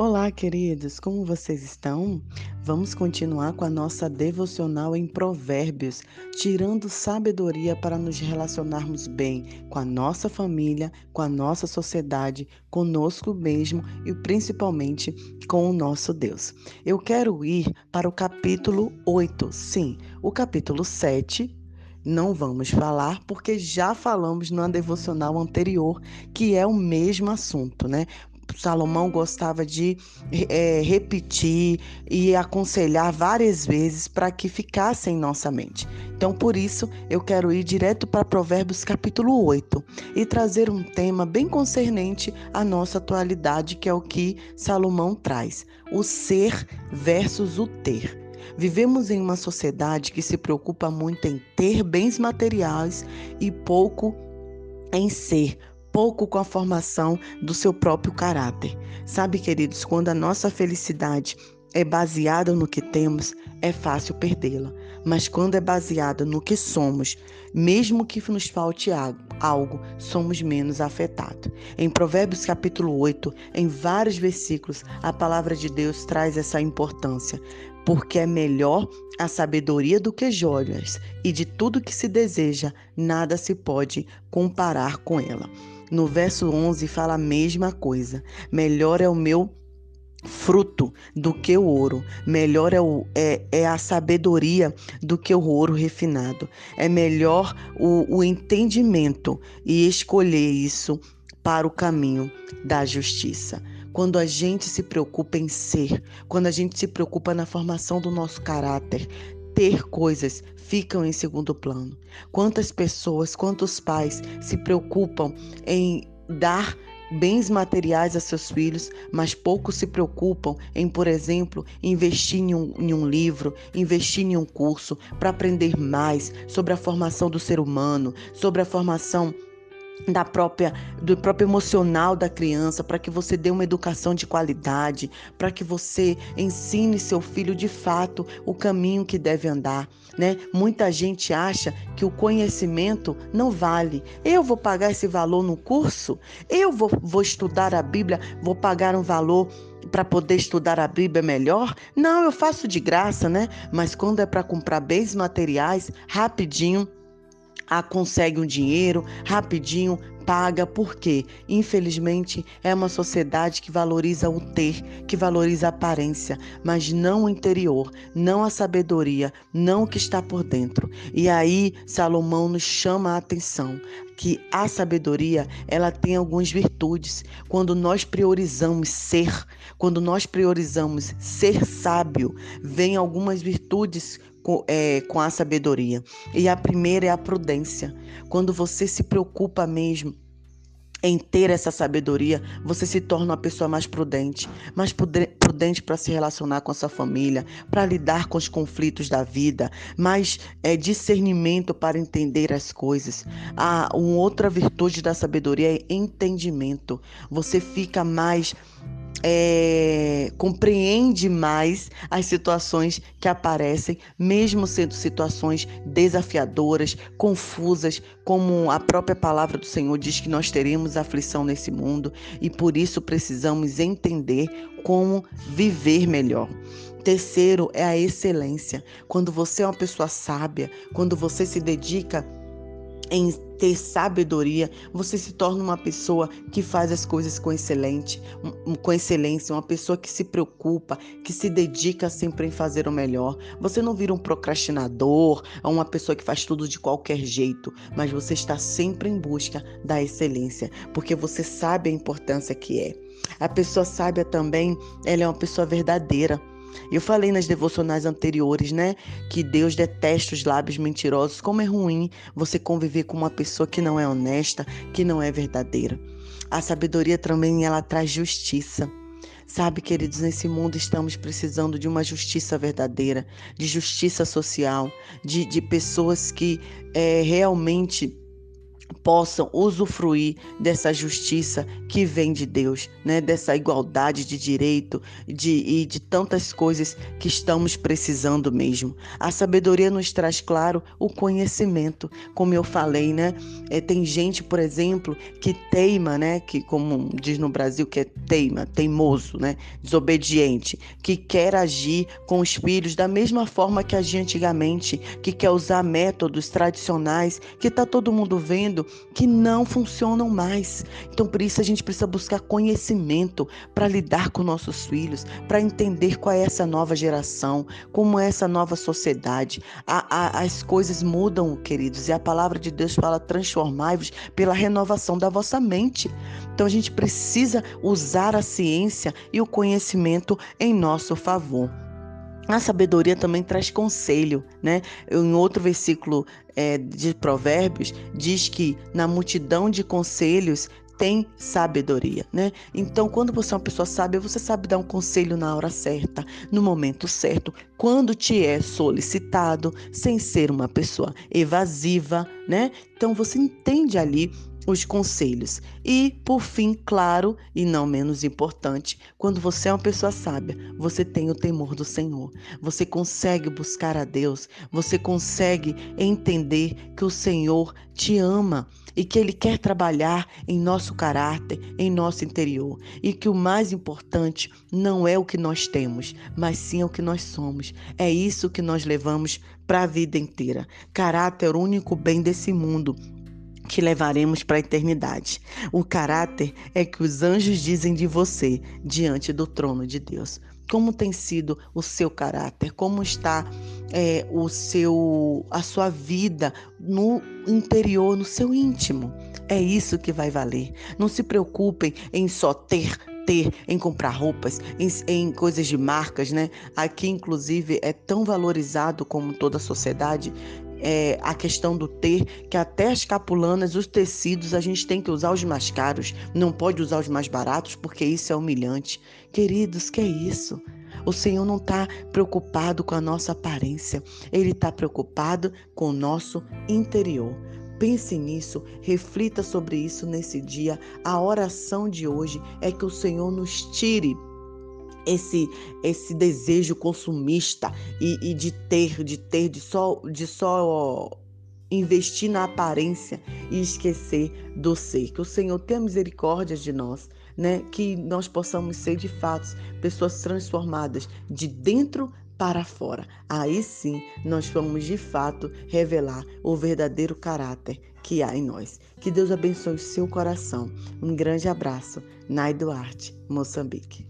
Olá, queridos, como vocês estão? Vamos continuar com a nossa devocional em Provérbios, tirando sabedoria para nos relacionarmos bem com a nossa família, com a nossa sociedade, conosco mesmo e principalmente com o nosso Deus. Eu quero ir para o capítulo 8, sim, o capítulo 7 não vamos falar porque já falamos na devocional anterior, que é o mesmo assunto, né? Salomão gostava de é, repetir e aconselhar várias vezes para que ficasse em nossa mente. Então, por isso, eu quero ir direto para Provérbios capítulo 8 e trazer um tema bem concernente à nossa atualidade, que é o que Salomão traz: o ser versus o ter. Vivemos em uma sociedade que se preocupa muito em ter bens materiais e pouco em ser, pouco com a formação do seu próprio caráter. Sabe, queridos, quando a nossa felicidade é baseada no que temos, é fácil perdê-la. Mas quando é baseada no que somos, mesmo que nos falte algo, somos menos afetados. Em Provérbios capítulo 8, em vários versículos, a palavra de Deus traz essa importância. Porque é melhor a sabedoria do que joias, e de tudo que se deseja, nada se pode comparar com ela. No verso 11 fala a mesma coisa. Melhor é o meu fruto do que o ouro. Melhor é, o, é, é a sabedoria do que o ouro refinado. É melhor o, o entendimento e escolher isso para o caminho da justiça. Quando a gente se preocupa em ser, quando a gente se preocupa na formação do nosso caráter, ter coisas ficam em segundo plano. Quantas pessoas, quantos pais se preocupam em dar bens materiais a seus filhos, mas poucos se preocupam em, por exemplo, investir em um, em um livro, investir em um curso para aprender mais sobre a formação do ser humano, sobre a formação da própria do próprio emocional da criança, para que você dê uma educação de qualidade, para que você ensine seu filho de fato o caminho que deve andar, né? Muita gente acha que o conhecimento não vale. Eu vou pagar esse valor no curso? Eu vou, vou estudar a Bíblia, vou pagar um valor para poder estudar a Bíblia melhor? Não, eu faço de graça, né? Mas quando é para comprar bens materiais, rapidinho ah, consegue um dinheiro rapidinho, paga, porque infelizmente é uma sociedade que valoriza o ter, que valoriza a aparência, mas não o interior, não a sabedoria, não o que está por dentro. E aí Salomão nos chama a atenção que a sabedoria ela tem algumas virtudes. Quando nós priorizamos ser, quando nós priorizamos ser sábio, vem algumas virtudes com, é, com a sabedoria. E a primeira é a prudência. Quando você se preocupa mesmo em ter essa sabedoria, você se torna uma pessoa mais prudente, mais prudente para se relacionar com a sua família, para lidar com os conflitos da vida, mais é, discernimento para entender as coisas. Ah, uma outra virtude da sabedoria é entendimento. Você fica mais é, compreende mais as situações que aparecem, mesmo sendo situações desafiadoras, confusas, como a própria palavra do Senhor diz que nós teremos aflição nesse mundo e por isso precisamos entender como viver melhor. Terceiro é a excelência. Quando você é uma pessoa sábia, quando você se dedica em ter sabedoria, você se torna uma pessoa que faz as coisas com excelente, com excelência, uma pessoa que se preocupa, que se dedica sempre em fazer o melhor. Você não vira um procrastinador, uma pessoa que faz tudo de qualquer jeito, mas você está sempre em busca da excelência, porque você sabe a importância que é. A pessoa sábia também, ela é uma pessoa verdadeira. Eu falei nas devocionais anteriores, né, que Deus detesta os lábios mentirosos. Como é ruim você conviver com uma pessoa que não é honesta, que não é verdadeira. A sabedoria também ela traz justiça. Sabe, queridos, nesse mundo estamos precisando de uma justiça verdadeira, de justiça social, de, de pessoas que é, realmente possam usufruir dessa justiça que vem de Deus, né? dessa igualdade de direito de, e de tantas coisas que estamos precisando mesmo. A sabedoria nos traz, claro, o conhecimento, como eu falei, né? É, tem gente, por exemplo, que teima, né? Que, como diz no Brasil, que é teima, teimoso, né? Desobediente, que quer agir com os filhos da mesma forma que agia antigamente, que quer usar métodos tradicionais, que está todo mundo vendo que não funcionam mais. Então, por isso, a gente precisa buscar conhecimento para lidar com nossos filhos, para entender qual é essa nova geração, como é essa nova sociedade. A, a, as coisas mudam, queridos, e a palavra de Deus fala: transformai-vos pela renovação da vossa mente. Então, a gente precisa usar a ciência e o conhecimento em nosso favor. A sabedoria também traz conselho, né? Em outro versículo é, de Provérbios diz que na multidão de conselhos tem sabedoria, né? Então, quando você é uma pessoa sábia, você sabe dar um conselho na hora certa, no momento certo, quando te é solicitado, sem ser uma pessoa evasiva, né? Então, você entende ali os conselhos. E, por fim, claro e não menos importante, quando você é uma pessoa sábia, você tem o temor do Senhor. Você consegue buscar a Deus, você consegue entender que o Senhor te ama e que Ele quer trabalhar em nosso caráter, em nosso interior. E que o mais importante não é o que nós temos, mas sim o que nós somos. É isso que nós levamos para a vida inteira. Caráter, o único bem desse mundo que levaremos para a eternidade. O caráter é que os anjos dizem de você diante do trono de Deus. Como tem sido o seu caráter? Como está é, o seu, a sua vida no interior, no seu íntimo? É isso que vai valer. Não se preocupem em só ter ter, em comprar roupas, em, em, coisas de marcas, né? Aqui, inclusive, é tão valorizado como toda a sociedade é, a questão do ter, que até as capulanas, os tecidos, a gente tem que usar os mais caros, não pode usar os mais baratos, porque isso é humilhante. Queridos, que é isso? O Senhor não está preocupado com a nossa aparência, Ele está preocupado com o nosso interior. Pense nisso, reflita sobre isso nesse dia. A oração de hoje é que o Senhor nos tire esse esse desejo consumista e, e de ter, de ter, de só, de só investir na aparência e esquecer do ser. Que o Senhor tenha misericórdia de nós, né? Que nós possamos ser de fato pessoas transformadas de dentro para fora. Aí sim nós vamos de fato revelar o verdadeiro caráter que há em nós. Que Deus abençoe o seu coração. Um grande abraço. Nai Duarte, Moçambique.